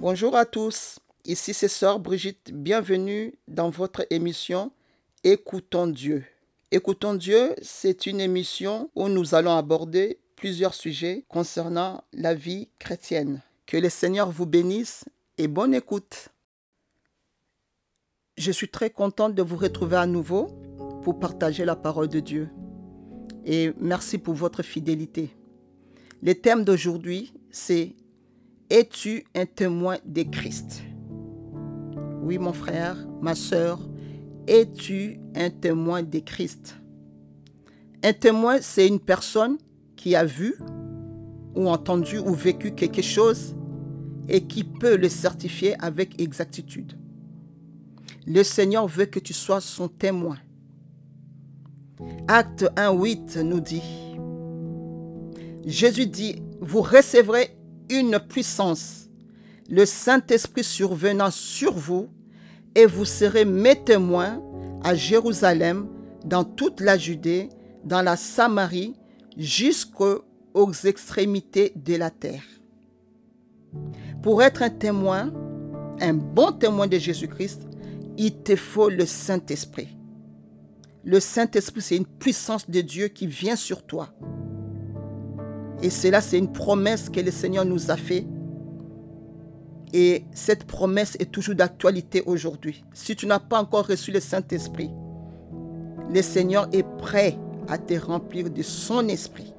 Bonjour à tous, ici c'est Sœur Brigitte, bienvenue dans votre émission Écoutons Dieu. Écoutons Dieu, c'est une émission où nous allons aborder plusieurs sujets concernant la vie chrétienne. Que le Seigneur vous bénisse et bonne écoute. Je suis très contente de vous retrouver à nouveau pour partager la parole de Dieu. Et merci pour votre fidélité. Le thème d'aujourd'hui, c'est Es-tu un témoin de Christ? Oui, mon frère, ma soeur, es-tu un témoin de Christ? Un témoin, c'est une personne qui a vu ou entendu ou vécu quelque chose et qui peut le certifier avec exactitude. Le Seigneur veut que tu sois son témoin. Acte 1.8 nous dit, Jésus dit, vous recevrez une puissance, le Saint-Esprit survenant sur vous, et vous serez mes témoins à Jérusalem, dans toute la Judée, dans la Samarie, jusqu'aux extrémités de la terre. Pour être un témoin, un bon témoin de Jésus-Christ, il te faut le Saint-Esprit. Le Saint-Esprit, c'est une puissance de Dieu qui vient sur toi. Et cela, c'est une promesse que le Seigneur nous a faite. Et cette promesse est toujours d'actualité aujourd'hui. Si tu n'as pas encore reçu le Saint-Esprit, le Seigneur est prêt à te remplir de son esprit.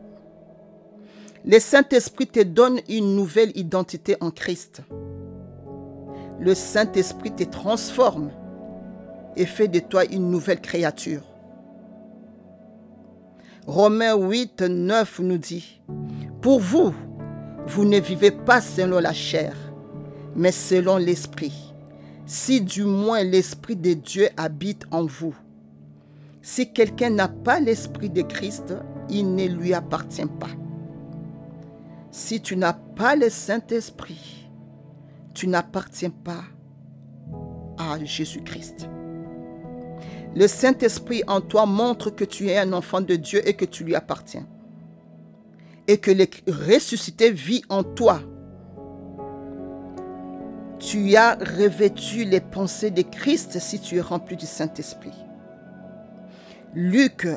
Le Saint-Esprit te donne une nouvelle identité en Christ. Le Saint-Esprit te transforme et fait de toi une nouvelle créature. Romains 8, 9 nous dit, Pour vous, vous ne vivez pas selon la chair, mais selon l'Esprit, si du moins l'Esprit de Dieu habite en vous. Si quelqu'un n'a pas l'Esprit de Christ, il ne lui appartient pas. Si tu n'as pas le Saint-Esprit, tu n'appartiens pas à Jésus-Christ. Le Saint-Esprit en toi montre que tu es un enfant de Dieu et que tu lui appartiens. Et que le ressuscité vit en toi. Tu as revêtu les pensées de Christ si tu es rempli du Saint-Esprit. Luc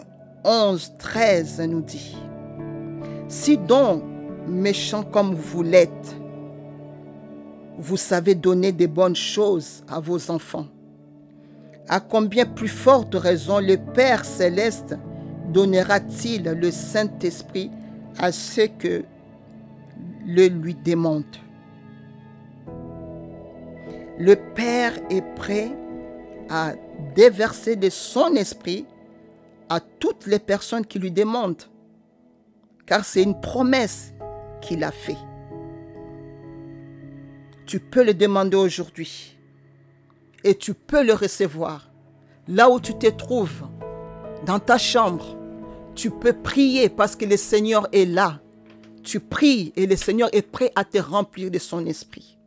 11, 13 nous dit, Si donc, méchant comme vous l'êtes, vous savez donner des bonnes choses à vos enfants, à combien plus forte raison le Père céleste donnera-t-il le Saint-Esprit à ceux que le lui demandent Le Père est prêt à déverser de son esprit à toutes les personnes qui lui demandent, car c'est une promesse qu'il a faite. Tu peux le demander aujourd'hui et tu peux le recevoir. Là où tu te trouves, dans ta chambre, tu peux prier parce que le Seigneur est là. Tu pries et le Seigneur est prêt à te remplir de son esprit.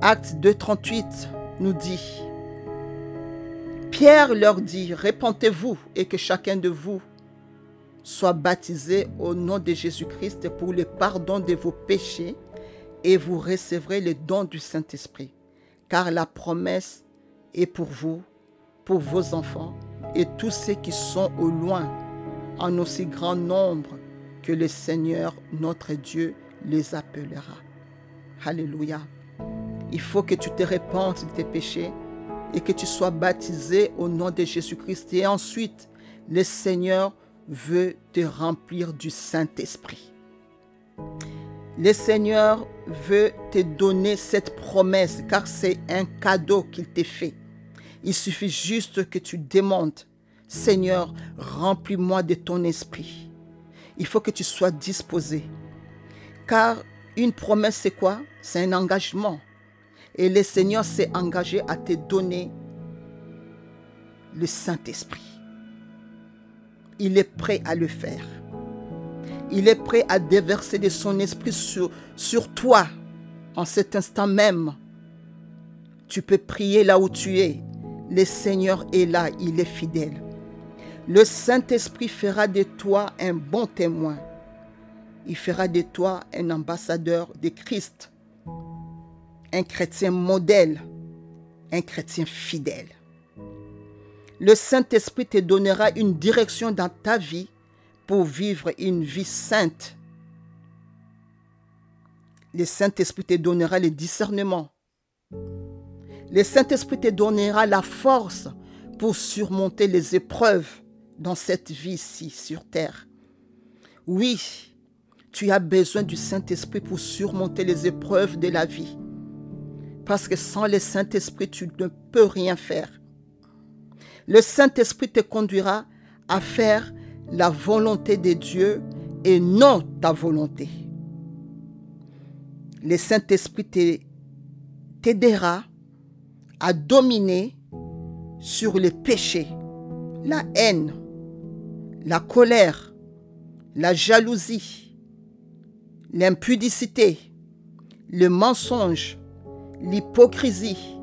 Acte 2.38 nous dit, Pierre leur dit, répentez-vous et que chacun de vous soit baptisé au nom de Jésus-Christ pour le pardon de vos péchés et vous recevrez le don du Saint-Esprit car la promesse est pour vous, pour vos enfants et tous ceux qui sont au loin, en aussi grand nombre que le Seigneur notre Dieu les appellera. Alléluia. Il faut que tu te répandes de tes péchés et que tu sois baptisé au nom de Jésus-Christ. Et ensuite, le Seigneur veut te remplir du Saint-Esprit. Le Seigneur veut te donner cette promesse car c'est un cadeau qu'il t'a fait. Il suffit juste que tu demandes, Seigneur, remplis-moi de ton esprit. Il faut que tu sois disposé. Car une promesse, c'est quoi? C'est un engagement. Et le Seigneur s'est engagé à te donner le Saint-Esprit. Il est prêt à le faire. Il est prêt à déverser de son esprit sur, sur toi en cet instant même. Tu peux prier là où tu es. Le Seigneur est là, il est fidèle. Le Saint-Esprit fera de toi un bon témoin. Il fera de toi un ambassadeur de Christ un chrétien modèle, un chrétien fidèle. Le Saint-Esprit te donnera une direction dans ta vie pour vivre une vie sainte. Le Saint-Esprit te donnera le discernement. Le Saint-Esprit te donnera la force pour surmonter les épreuves dans cette vie-ci sur terre. Oui, tu as besoin du Saint-Esprit pour surmonter les épreuves de la vie. Parce que sans le Saint-Esprit, tu ne peux rien faire. Le Saint-Esprit te conduira à faire la volonté de Dieu et non ta volonté. Le Saint-Esprit t'aidera à dominer sur les péchés, la haine, la colère, la jalousie, l'impudicité, le mensonge, l'hypocrisie,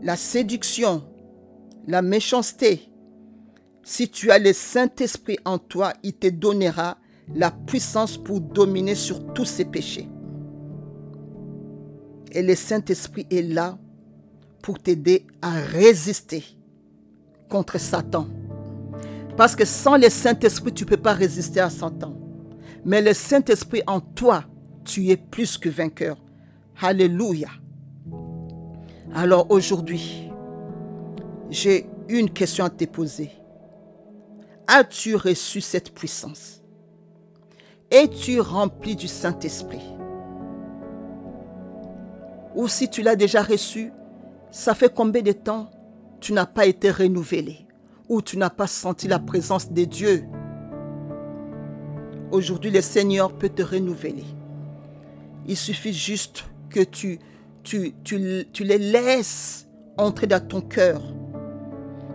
la séduction, la méchanceté. Si tu as le Saint-Esprit en toi, il te donnera la puissance pour dominer sur tous ces péchés. Et le Saint-Esprit est là pour t'aider à résister contre Satan. Parce que sans le Saint-Esprit, tu ne peux pas résister à Satan. Mais le Saint-Esprit en toi, tu es plus que vainqueur. Alléluia. Alors aujourd'hui, j'ai une question à te poser. As-tu reçu cette puissance? Es-tu rempli du Saint-Esprit? Ou si tu l'as déjà reçu, ça fait combien de temps tu n'as pas été renouvelé? Ou tu n'as pas senti la présence de Dieu Aujourd'hui, le Seigneur peut te renouveler. Il suffit juste que tu, tu, tu, tu les laisses entrer dans ton cœur.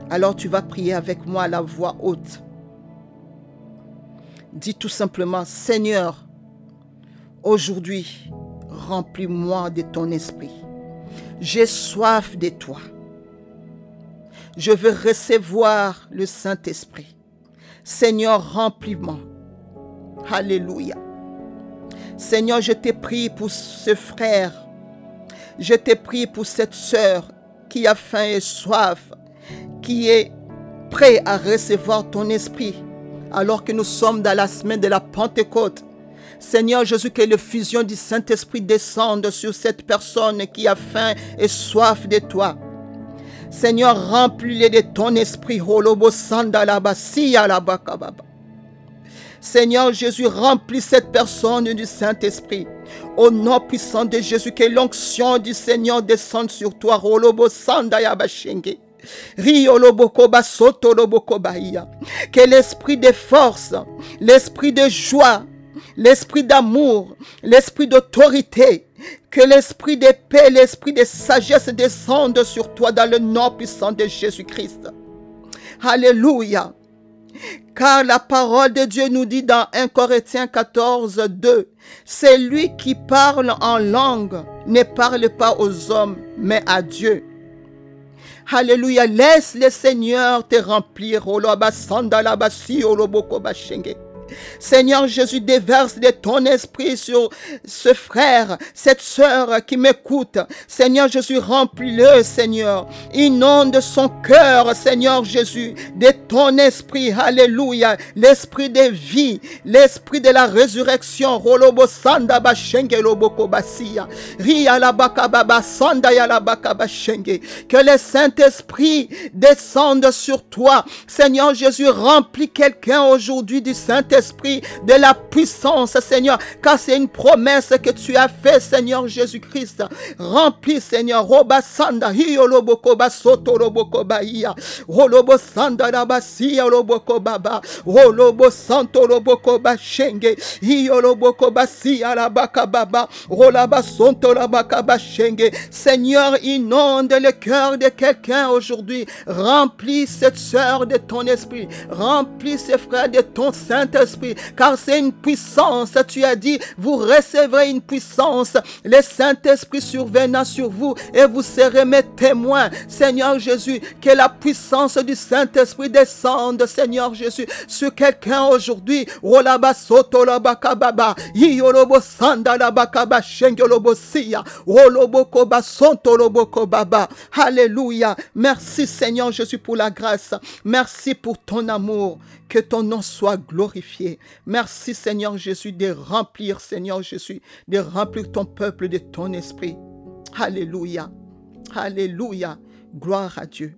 Alors tu vas prier avec moi à la voix haute. Dis tout simplement, Seigneur, aujourd'hui, remplis-moi de ton esprit. J'ai soif de toi. Je veux recevoir le Saint-Esprit. Seigneur, remplis-moi. Alléluia. Seigneur, je t'ai prie pour ce frère. Je t'ai prie pour cette sœur qui a faim et soif, qui est prêt à recevoir ton esprit alors que nous sommes dans la semaine de la Pentecôte. Seigneur Jésus, que le fusion du Saint-Esprit descende sur cette personne qui a faim et soif de toi. Seigneur, remplis-les de ton esprit. Seigneur Jésus, remplis cette personne du Saint-Esprit. Au nom puissant de Jésus, que l'onction du Seigneur descende sur toi. Que l'esprit de force, l'esprit de joie, l'esprit d'amour, l'esprit d'autorité, que l'esprit de paix, l'esprit de sagesse descende sur toi dans le nom puissant de Jésus-Christ. Alléluia. Car la parole de Dieu nous dit dans 1 Corinthiens 14, 2, c'est lui qui parle en langue ne parle pas aux hommes, mais à Dieu. Alléluia, laisse le Seigneur te remplir. Seigneur Jésus, déverse de ton esprit sur ce frère, cette sœur qui m'écoute. Seigneur Jésus, remplis-le, Seigneur. Inonde son cœur, Seigneur Jésus, de ton esprit. Alléluia. L'esprit de vie, l'esprit de la résurrection. Que le Saint-Esprit descende sur toi. Seigneur Jésus, remplis quelqu'un aujourd'hui du Saint-Esprit esprit de la puissance, Seigneur, car c'est une promesse que tu as fait, Seigneur Jésus-Christ. Remplis, Seigneur, roba sanda hioloboko basoto roboko baia, rolobo sanda rabasia roboko baba, rolobo santo roboko bashenge, hioloboko basia rabaka baba, rolaba sonto rabaka bashenge. Seigneur, inonde le cœur de quelqu'un aujourd'hui. Remplis cette sœur de ton esprit. Remplis ses frères de ton Saint-Esprit Car c'est une puissance. Tu as dit, vous recevrez une puissance. Le Saint-Esprit surviendra sur vous et vous serez mes témoins. Seigneur Jésus, que la puissance du Saint-Esprit descende, Seigneur Jésus, sur quelqu'un aujourd'hui. Alléluia. Merci Seigneur Jésus pour la grâce. Merci pour ton amour. Que ton nom soit Merci Seigneur Jésus de remplir, Seigneur Jésus, de remplir ton peuple de ton esprit. Alléluia. Alléluia. Gloire à Dieu.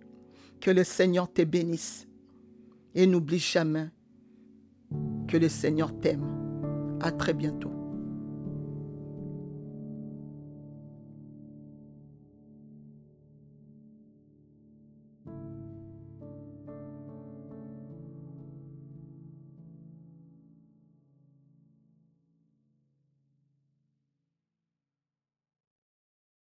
Que le Seigneur te bénisse. Et n'oublie jamais que le Seigneur t'aime. À très bientôt.